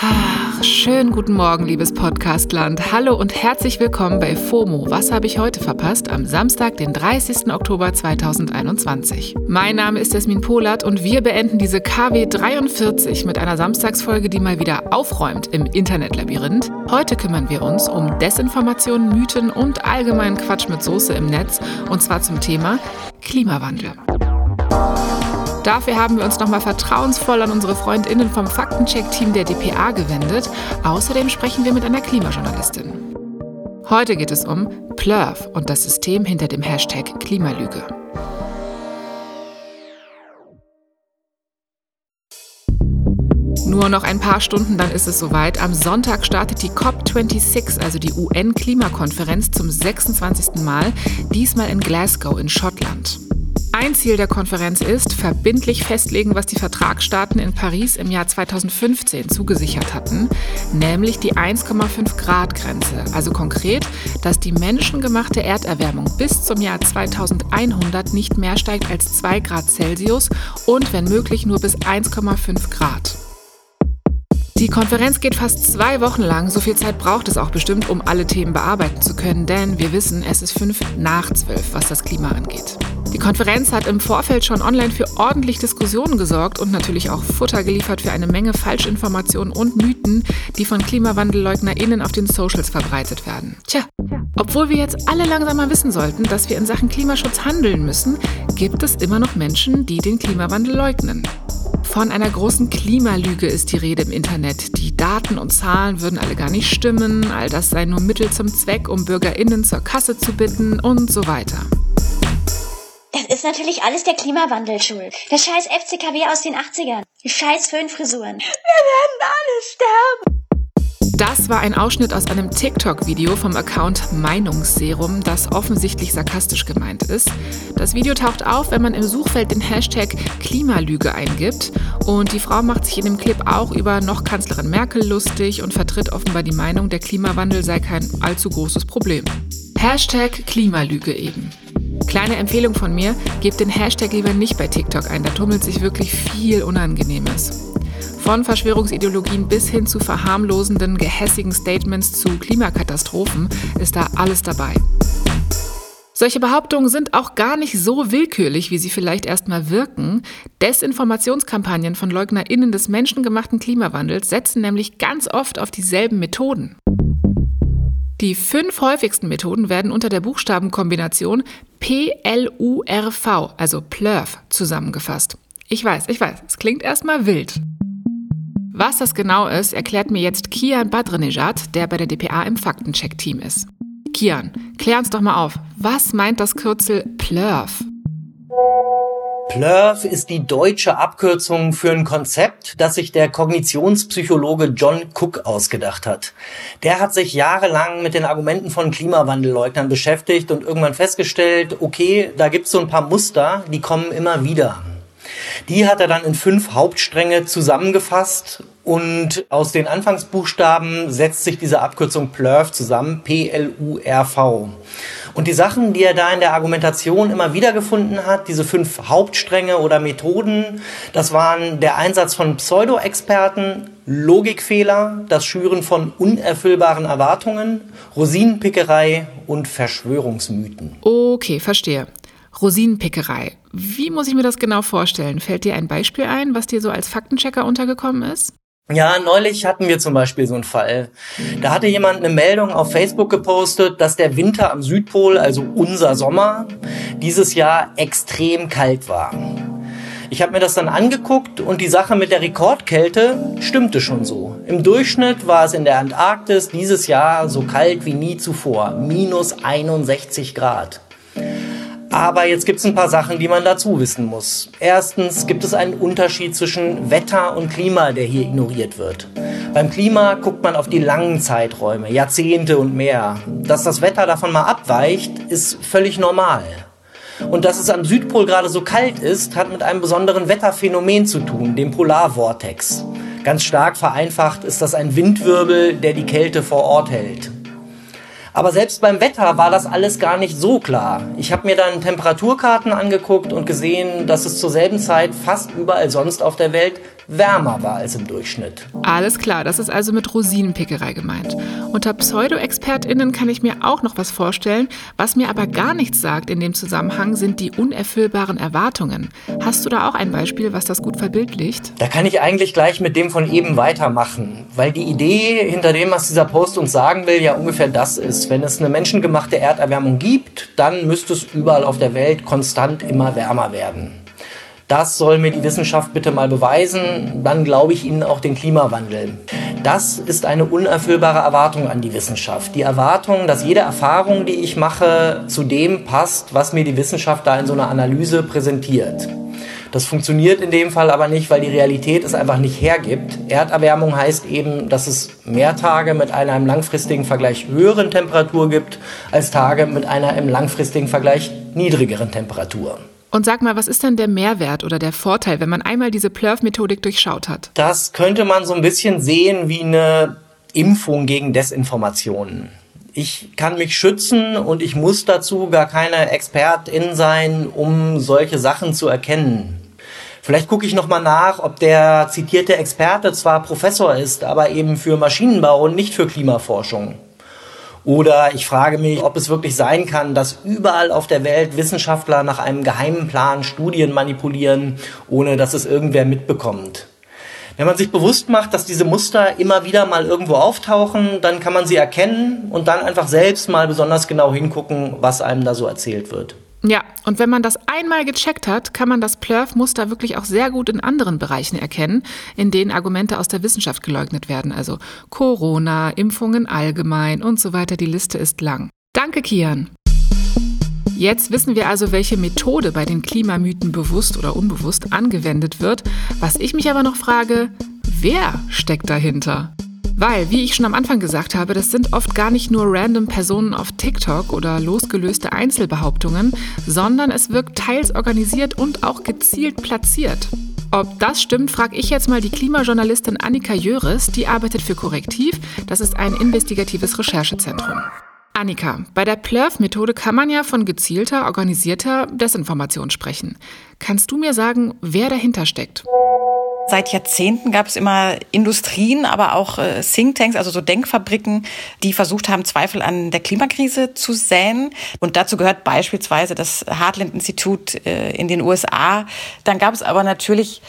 Ach, schönen guten Morgen, liebes Podcastland. Hallo und herzlich willkommen bei FOMO. Was habe ich heute verpasst? Am Samstag, den 30. Oktober 2021. Mein Name ist Jasmin Polat und wir beenden diese KW 43 mit einer Samstagsfolge, die mal wieder aufräumt im Internetlabyrinth. Heute kümmern wir uns um Desinformation, Mythen und allgemeinen Quatsch mit Soße im Netz und zwar zum Thema Klimawandel. Dafür haben wir uns nochmal vertrauensvoll an unsere FreundInnen vom Faktencheck-Team der DPA gewendet. Außerdem sprechen wir mit einer Klimajournalistin. Heute geht es um Plurf und das System hinter dem Hashtag Klimalüge. Nur noch ein paar Stunden, dann ist es soweit. Am Sonntag startet die COP26, also die UN-Klimakonferenz, zum 26. Mal, diesmal in Glasgow in Schottland. Ein Ziel der Konferenz ist, verbindlich festlegen, was die Vertragsstaaten in Paris im Jahr 2015 zugesichert hatten, nämlich die 1,5 Grad Grenze. Also konkret, dass die menschengemachte Erderwärmung bis zum Jahr 2100 nicht mehr steigt als 2 Grad Celsius und wenn möglich nur bis 1,5 Grad. Die Konferenz geht fast zwei Wochen lang. So viel Zeit braucht es auch bestimmt, um alle Themen bearbeiten zu können, denn wir wissen, es ist fünf nach zwölf, was das Klima angeht. Die Konferenz hat im Vorfeld schon online für ordentlich Diskussionen gesorgt und natürlich auch Futter geliefert für eine Menge Falschinformationen und Mythen, die von KlimawandelleugnerInnen auf den Socials verbreitet werden. Tja, obwohl wir jetzt alle langsam mal wissen sollten, dass wir in Sachen Klimaschutz handeln müssen, gibt es immer noch Menschen, die den Klimawandel leugnen. Von einer großen Klimalüge ist die Rede im Internet. Die Daten und Zahlen würden alle gar nicht stimmen, all das sei nur Mittel zum Zweck, um Bürgerinnen zur Kasse zu bitten und so weiter. Das ist natürlich alles der Klimawandel schuld. Der scheiß FCKW aus den 80ern. Die scheiß Föhnfrisuren. Wir werden alle sterben. Das war ein Ausschnitt aus einem TikTok-Video vom Account Meinungsserum, das offensichtlich sarkastisch gemeint ist. Das Video taucht auf, wenn man im Suchfeld den Hashtag Klimalüge eingibt. Und die Frau macht sich in dem Clip auch über noch Kanzlerin Merkel lustig und vertritt offenbar die Meinung, der Klimawandel sei kein allzu großes Problem. Hashtag Klimalüge eben. Kleine Empfehlung von mir, gebt den Hashtag lieber nicht bei TikTok ein, da tummelt sich wirklich viel Unangenehmes. Von Verschwörungsideologien bis hin zu verharmlosenden, gehässigen Statements zu Klimakatastrophen ist da alles dabei. Solche Behauptungen sind auch gar nicht so willkürlich, wie sie vielleicht erstmal wirken. Desinformationskampagnen von LeugnerInnen des menschengemachten Klimawandels setzen nämlich ganz oft auf dieselben Methoden. Die fünf häufigsten Methoden werden unter der Buchstabenkombination PLURV, also PLURV, zusammengefasst. Ich weiß, ich weiß, es klingt erstmal wild. Was das genau ist, erklärt mir jetzt Kian Badrenejad, der bei der DPA im Faktencheck-Team ist. Kian, klär uns doch mal auf. Was meint das Kürzel PLURV? PLURF ist die deutsche Abkürzung für ein Konzept, das sich der Kognitionspsychologe John Cook ausgedacht hat. Der hat sich jahrelang mit den Argumenten von Klimawandelleugnern beschäftigt und irgendwann festgestellt, okay, da gibt's so ein paar Muster, die kommen immer wieder. Die hat er dann in fünf Hauptstränge zusammengefasst und aus den Anfangsbuchstaben setzt sich diese Abkürzung PLURF zusammen, P-L-U-R-V. Und die Sachen, die er da in der Argumentation immer wieder gefunden hat, diese fünf Hauptstränge oder Methoden, das waren der Einsatz von Pseudo-Experten, Logikfehler, das Schüren von unerfüllbaren Erwartungen, Rosinenpickerei und Verschwörungsmythen. Okay, verstehe. Rosinenpickerei. Wie muss ich mir das genau vorstellen? Fällt dir ein Beispiel ein, was dir so als Faktenchecker untergekommen ist? Ja, neulich hatten wir zum Beispiel so einen Fall. Da hatte jemand eine Meldung auf Facebook gepostet, dass der Winter am Südpol, also unser Sommer, dieses Jahr extrem kalt war. Ich habe mir das dann angeguckt und die Sache mit der Rekordkälte stimmte schon so. Im Durchschnitt war es in der Antarktis dieses Jahr so kalt wie nie zuvor, minus 61 Grad. Aber jetzt gibt es ein paar Sachen, die man dazu wissen muss. Erstens gibt es einen Unterschied zwischen Wetter und Klima, der hier ignoriert wird. Beim Klima guckt man auf die langen Zeiträume, Jahrzehnte und mehr. Dass das Wetter davon mal abweicht, ist völlig normal. Und dass es am Südpol gerade so kalt ist, hat mit einem besonderen Wetterphänomen zu tun, dem Polarvortex. Ganz stark vereinfacht ist das ein Windwirbel, der die Kälte vor Ort hält. Aber selbst beim Wetter war das alles gar nicht so klar. Ich habe mir dann Temperaturkarten angeguckt und gesehen, dass es zur selben Zeit fast überall sonst auf der Welt wärmer war als im Durchschnitt. Alles klar, das ist also mit Rosinenpickerei gemeint. Unter Pseudo-ExpertInnen kann ich mir auch noch was vorstellen. Was mir aber gar nichts sagt in dem Zusammenhang, sind die unerfüllbaren Erwartungen. Hast du da auch ein Beispiel, was das gut verbildlicht? Da kann ich eigentlich gleich mit dem von eben weitermachen, weil die Idee hinter dem, was dieser Post uns sagen will, ja ungefähr das ist. Wenn es eine menschengemachte Erderwärmung gibt, dann müsste es überall auf der Welt konstant immer wärmer werden. Das soll mir die Wissenschaft bitte mal beweisen, dann glaube ich Ihnen auch den Klimawandel. Das ist eine unerfüllbare Erwartung an die Wissenschaft. Die Erwartung, dass jede Erfahrung, die ich mache, zu dem passt, was mir die Wissenschaft da in so einer Analyse präsentiert. Das funktioniert in dem Fall aber nicht, weil die Realität es einfach nicht hergibt. Erderwärmung heißt eben, dass es mehr Tage mit einer im langfristigen Vergleich höheren Temperatur gibt, als Tage mit einer im langfristigen Vergleich niedrigeren Temperatur. Und sag mal, was ist denn der Mehrwert oder der Vorteil, wenn man einmal diese Plurf-Methodik durchschaut hat? Das könnte man so ein bisschen sehen wie eine Impfung gegen Desinformationen. Ich kann mich schützen und ich muss dazu gar keine Expertin sein, um solche Sachen zu erkennen. Vielleicht gucke ich noch mal nach, ob der zitierte Experte zwar Professor ist, aber eben für Maschinenbau und nicht für Klimaforschung. Oder ich frage mich, ob es wirklich sein kann, dass überall auf der Welt Wissenschaftler nach einem geheimen Plan Studien manipulieren, ohne dass es irgendwer mitbekommt. Wenn man sich bewusst macht, dass diese Muster immer wieder mal irgendwo auftauchen, dann kann man sie erkennen und dann einfach selbst mal besonders genau hingucken, was einem da so erzählt wird. Ja, und wenn man das einmal gecheckt hat, kann man das Plurf-Muster wirklich auch sehr gut in anderen Bereichen erkennen, in denen Argumente aus der Wissenschaft geleugnet werden. Also Corona, Impfungen allgemein und so weiter. Die Liste ist lang. Danke, Kian. Jetzt wissen wir also, welche Methode bei den Klimamythen bewusst oder unbewusst angewendet wird. Was ich mich aber noch frage, wer steckt dahinter? Weil, wie ich schon am Anfang gesagt habe, das sind oft gar nicht nur random Personen auf TikTok oder losgelöste Einzelbehauptungen, sondern es wirkt teils organisiert und auch gezielt platziert. Ob das stimmt, frage ich jetzt mal die Klimajournalistin Annika Jöres, die arbeitet für Korrektiv. Das ist ein investigatives Recherchezentrum. Annika, bei der Plurf-Methode kann man ja von gezielter, organisierter Desinformation sprechen. Kannst du mir sagen, wer dahinter steckt? Seit Jahrzehnten gab es immer Industrien, aber auch äh, Thinktanks, also so Denkfabriken, die versucht haben, Zweifel an der Klimakrise zu säen. Und dazu gehört beispielsweise das Heartland-Institut äh, in den USA. Dann gab es aber natürlich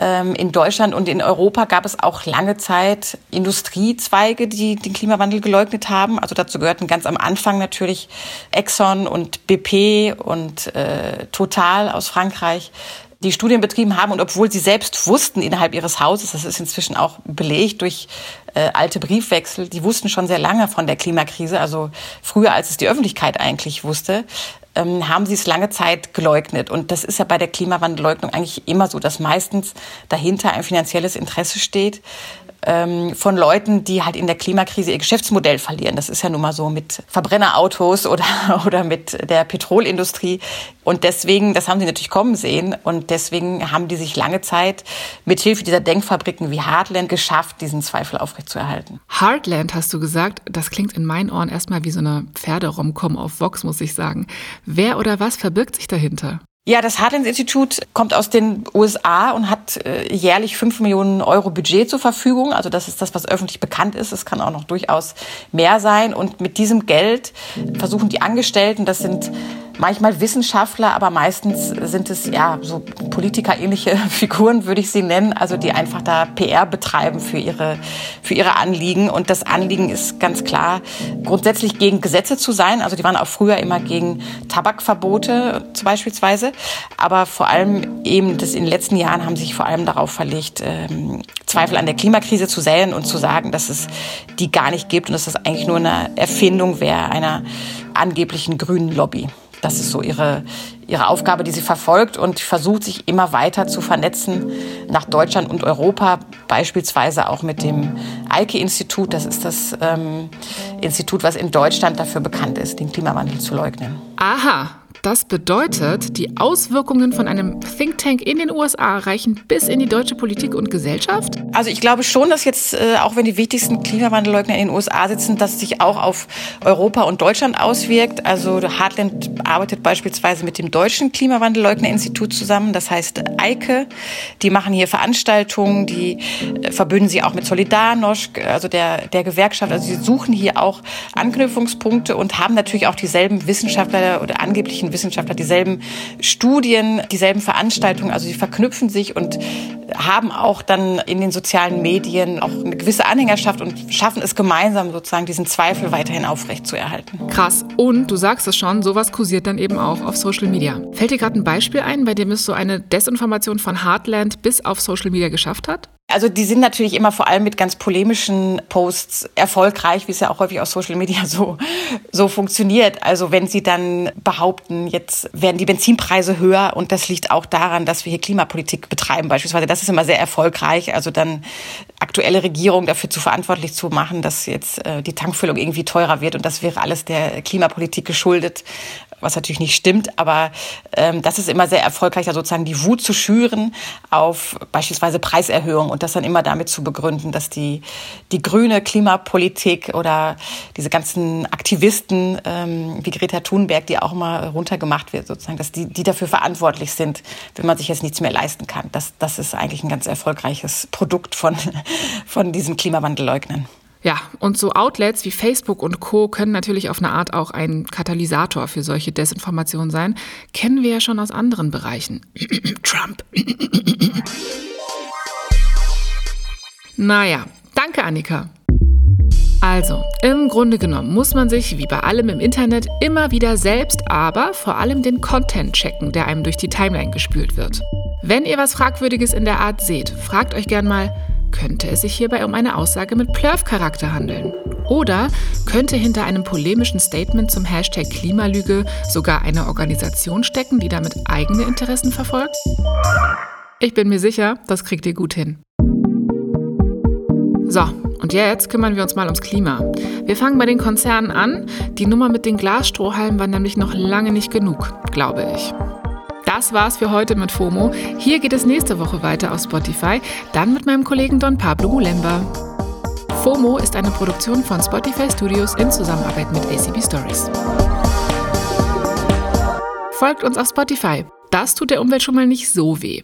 ähm, in Deutschland und in Europa gab es auch lange Zeit Industriezweige, die den Klimawandel geleugnet haben. Also dazu gehörten ganz am Anfang natürlich Exxon und BP und äh, Total aus Frankreich, die Studien betrieben haben und obwohl sie selbst wussten innerhalb ihres Hauses, das ist inzwischen auch belegt durch äh, alte Briefwechsel, die wussten schon sehr lange von der Klimakrise, also früher als es die Öffentlichkeit eigentlich wusste, ähm, haben sie es lange Zeit geleugnet. Und das ist ja bei der Klimawandelleugnung eigentlich immer so, dass meistens dahinter ein finanzielles Interesse steht ähm, von Leuten, die halt in der Klimakrise ihr Geschäftsmodell verlieren. Das ist ja nun mal so mit Verbrennerautos oder, oder mit der Petrolindustrie. Und deswegen, das haben sie natürlich kommen sehen. Und deswegen haben die sich lange Zeit mit Hilfe dieser Denkfabriken wie Heartland geschafft, diesen Zweifel aufrechtzuerhalten. Heartland hast du gesagt. Das klingt in meinen Ohren erstmal wie so eine Pferderomcom auf Vox, muss ich sagen. Wer oder was verbirgt sich dahinter? Ja, das Heartland-Institut kommt aus den USA und hat äh, jährlich fünf Millionen Euro Budget zur Verfügung. Also das ist das, was öffentlich bekannt ist. Es kann auch noch durchaus mehr sein. Und mit diesem Geld versuchen die Angestellten, das sind manchmal Wissenschaftler, aber meistens sind es ja so politikerähnliche Figuren, würde ich sie nennen, also die einfach da PR betreiben für ihre, für ihre Anliegen. Und das Anliegen ist ganz klar, grundsätzlich gegen Gesetze zu sein. Also die waren auch früher immer gegen Tabakverbote beispielsweise. Aber vor allem eben das in den letzten Jahren haben sich vor allem darauf verlegt, ähm, Zweifel an der Klimakrise zu säen und zu sagen, dass es die gar nicht gibt und dass das eigentlich nur eine Erfindung wäre einer angeblichen grünen Lobby. Das ist so ihre, ihre Aufgabe, die sie verfolgt und versucht, sich immer weiter zu vernetzen nach Deutschland und Europa, beispielsweise auch mit dem Eike-Institut. Das ist das ähm, Institut, was in Deutschland dafür bekannt ist, den Klimawandel zu leugnen. Aha, Das bedeutet, die Auswirkungen von einem Think Tank in den USA reichen bis in die deutsche Politik und Gesellschaft? Also ich glaube schon, dass jetzt, äh, auch wenn die wichtigsten Klimawandelleugner in den USA sitzen, dass sich auch auf Europa und Deutschland auswirkt. Also Hartland arbeitet beispielsweise mit dem Deutschen Klimawandelleugner-Institut zusammen, das heißt EIKE. Die machen hier Veranstaltungen, die äh, verbünden sie auch mit Solidarność, also der, der Gewerkschaft. Also sie suchen hier auch Anknüpfungspunkte und haben natürlich auch dieselben Wissenschaftler oder angeblichen Wissenschaftler, dieselben Studien, dieselben Veranstaltungen. Also sie verknüpfen sich und haben auch dann in den sozialen Medien auch eine gewisse Anhängerschaft und schaffen es gemeinsam sozusagen diesen Zweifel weiterhin aufrechtzuerhalten. Krass. Und du sagst es schon, sowas kursiert dann eben auch auf Social Media. Fällt dir gerade ein Beispiel ein, bei dem es so eine Desinformation von Heartland bis auf Social Media geschafft hat? Also die sind natürlich immer vor allem mit ganz polemischen Posts erfolgreich, wie es ja auch häufig auf Social Media so, so funktioniert. Also wenn sie dann behaupten, jetzt werden die Benzinpreise höher und das liegt auch daran, dass wir hier Klimapolitik betreiben beispielsweise. Das ist immer sehr erfolgreich. Also dann aktuelle Regierung dafür zu verantwortlich zu machen, dass jetzt äh, die Tankfüllung irgendwie teurer wird und das wäre alles der Klimapolitik geschuldet was natürlich nicht stimmt, aber ähm, das ist immer sehr erfolgreich, da sozusagen die Wut zu schüren auf beispielsweise Preiserhöhungen und das dann immer damit zu begründen, dass die, die grüne Klimapolitik oder diese ganzen Aktivisten ähm, wie Greta Thunberg, die auch immer runtergemacht wird, sozusagen, dass die, die dafür verantwortlich sind, wenn man sich jetzt nichts mehr leisten kann. Das, das ist eigentlich ein ganz erfolgreiches Produkt von, von diesen Klimawandelleugnern. Ja, und so Outlets wie Facebook und Co. können natürlich auf eine Art auch ein Katalysator für solche Desinformationen sein. Kennen wir ja schon aus anderen Bereichen. Trump. naja, danke Annika. Also, im Grunde genommen muss man sich, wie bei allem im Internet, immer wieder selbst, aber vor allem den Content checken, der einem durch die Timeline gespült wird. Wenn ihr was Fragwürdiges in der Art seht, fragt euch gern mal, könnte es sich hierbei um eine Aussage mit Plurf-Charakter handeln? Oder könnte hinter einem polemischen Statement zum Hashtag Klimalüge sogar eine Organisation stecken, die damit eigene Interessen verfolgt? Ich bin mir sicher, das kriegt ihr gut hin. So, und jetzt kümmern wir uns mal ums Klima. Wir fangen bei den Konzernen an. Die Nummer mit den Glasstrohhalmen war nämlich noch lange nicht genug, glaube ich. Das war's für heute mit FOMO. Hier geht es nächste Woche weiter auf Spotify, dann mit meinem Kollegen Don Pablo Mulemba. FOMO ist eine Produktion von Spotify Studios in Zusammenarbeit mit ACB Stories. Folgt uns auf Spotify. Das tut der Umwelt schon mal nicht so weh.